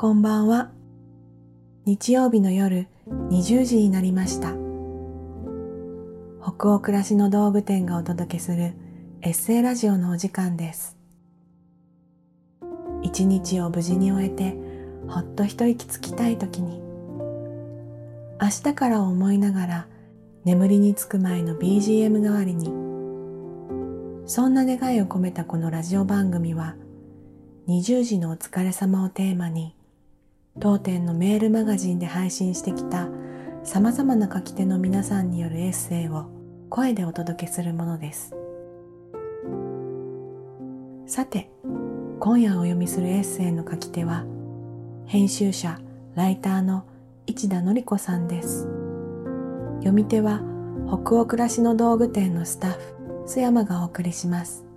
こんばんは。日曜日の夜20時になりました。北欧暮らしの道具店がお届けするエッセイラジオのお時間です。一日を無事に終えてほっと一息つきたい時に明日から思いながら眠りにつく前の BGM 代わりにそんな願いを込めたこのラジオ番組は20時のお疲れ様をテーマに当店のメールマガジンで配信してきた様々な書き手の皆さんによるエッセイを声でお届けするものです。さて、今夜お読みするエッセイの書き手は、編集者、ライターの市田の子さんです。読み手は、北欧暮らしの道具店のスタッフ、須山がお送りします。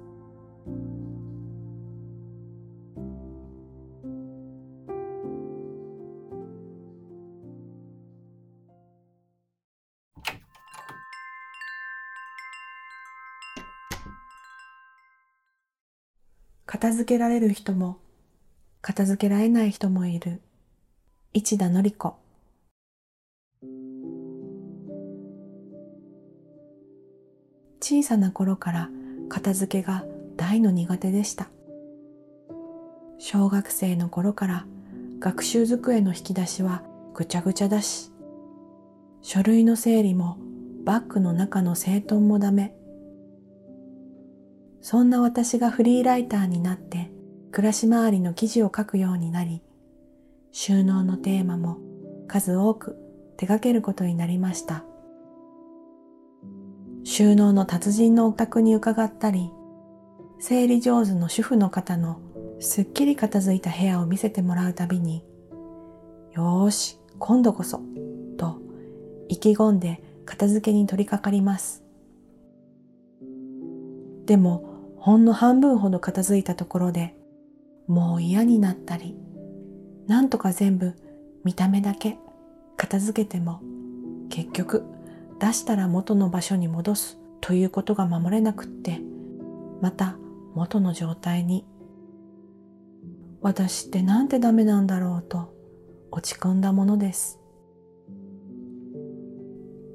片付けられる人も、片付けられない人もいる。市田のり子。小さな頃から片付けが大の苦手でした。小学生の頃から学習机の引き出しはぐちゃぐちゃだし、書類の整理もバッグの中の整頓もダメ。そんな私がフリーライターになって暮らし回りの記事を書くようになり、収納のテーマも数多く手掛けることになりました。収納の達人のお宅に伺ったり、整理上手の主婦の方のすっきり片付いた部屋を見せてもらうたびに、よーし、今度こそ、と意気込んで片付けに取り掛かります。でも、ほんの半分ほど片付いたところでもう嫌になったり、なんとか全部見た目だけ片付けても結局出したら元の場所に戻すということが守れなくってまた元の状態に。私ってなんてダメなんだろうと落ち込んだものです。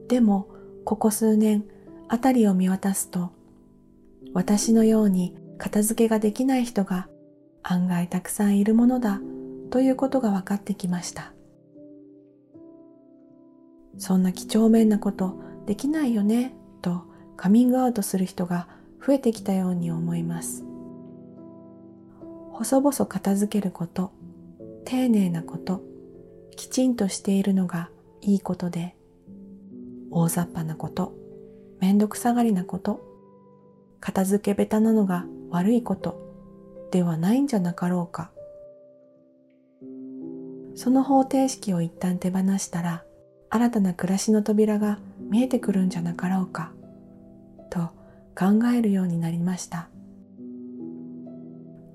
でもここ数年あたりを見渡すと私のように片付けができない人が案外たくさんいるものだということが分かってきました。そんな几帳面なことできないよねとカミングアウトする人が増えてきたように思います。細々片付けること、丁寧なこと、きちんとしているのがいいことで、大雑把なこと、めんどくさがりなこと、片付け下手なのが悪いことではないんじゃなかろうか。その方程式を一旦手放したら、新たな暮らしの扉が見えてくるんじゃなかろうか、と考えるようになりました。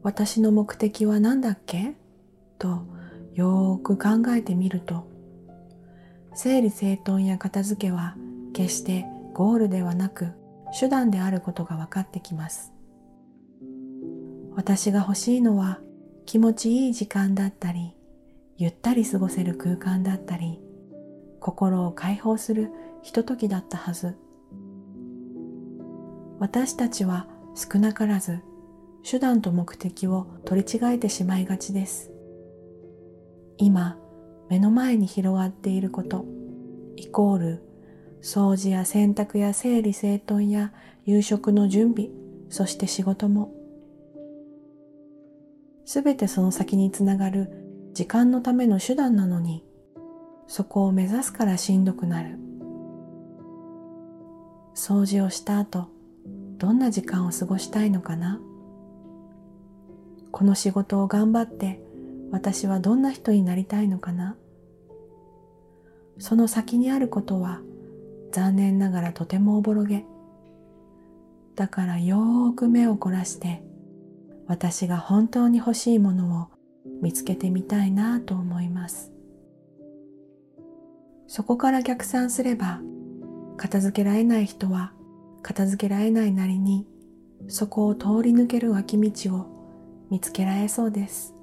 私の目的は何だっけ？とよーく考えてみると、整理整頓や片付けは決してゴールではなく手段であることが分かってきます。私が欲しいのは気持ちいい時間だったり、ゆったり過ごせる空間だったり、心を解放するひとときだったはず。私たちは少なからず手段と目的を取り違えてしまいがちです。今、目の前に広がっていること、イコール掃除や洗濯や整理整頓や夕食の準備、そして仕事も。すべてその先につながる時間のための手段なのに、そこを目指すからしんどくなる。掃除をした後、どんな時間を過ごしたいのかな？この仕事を頑張って私はどんな人になりたいのかな？その先にあることは残念ながらとてもおぼろげ。だからよーく目を凝らして私が本当に欲しいものを見つけてみたいなと思います。そこから逆算すれば片付けられない人は片付けられないなりにそこを通り抜ける脇道を見つけられそうです。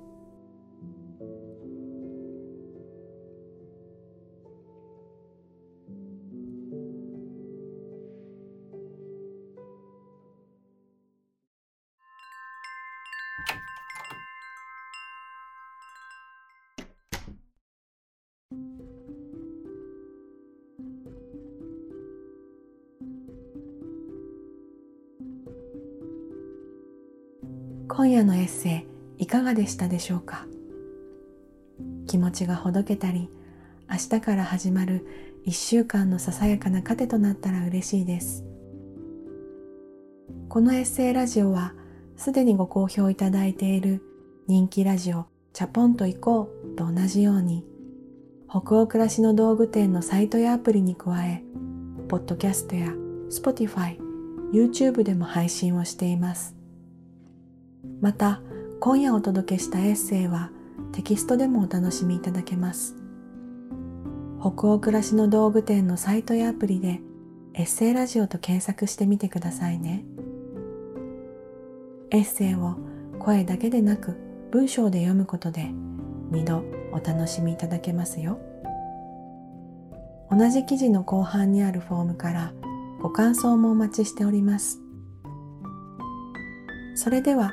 今夜のエッセイいかがでしたでしょうか？気持ちがほどけたり明日から始まる一週間のささやかな糧となったら嬉しいです。このエッセイラジオはすでにご好評いただいている人気ラジオチャポンと行こうと同じように北欧暮らしの道具店のサイトやアプリに加えポッドキャストや Spotify、YouTube でも配信をしています。また今夜お届けしたエッセイはテキストでもお楽しみいただけます。北欧暮らしの道具店のサイトやアプリでエッセイラジオと検索してみてくださいね。エッセイを声だけでなく文章で読むことで2度お楽しみいただけますよ。同じ記事の後半にあるフォームからご感想もお待ちしております。それでは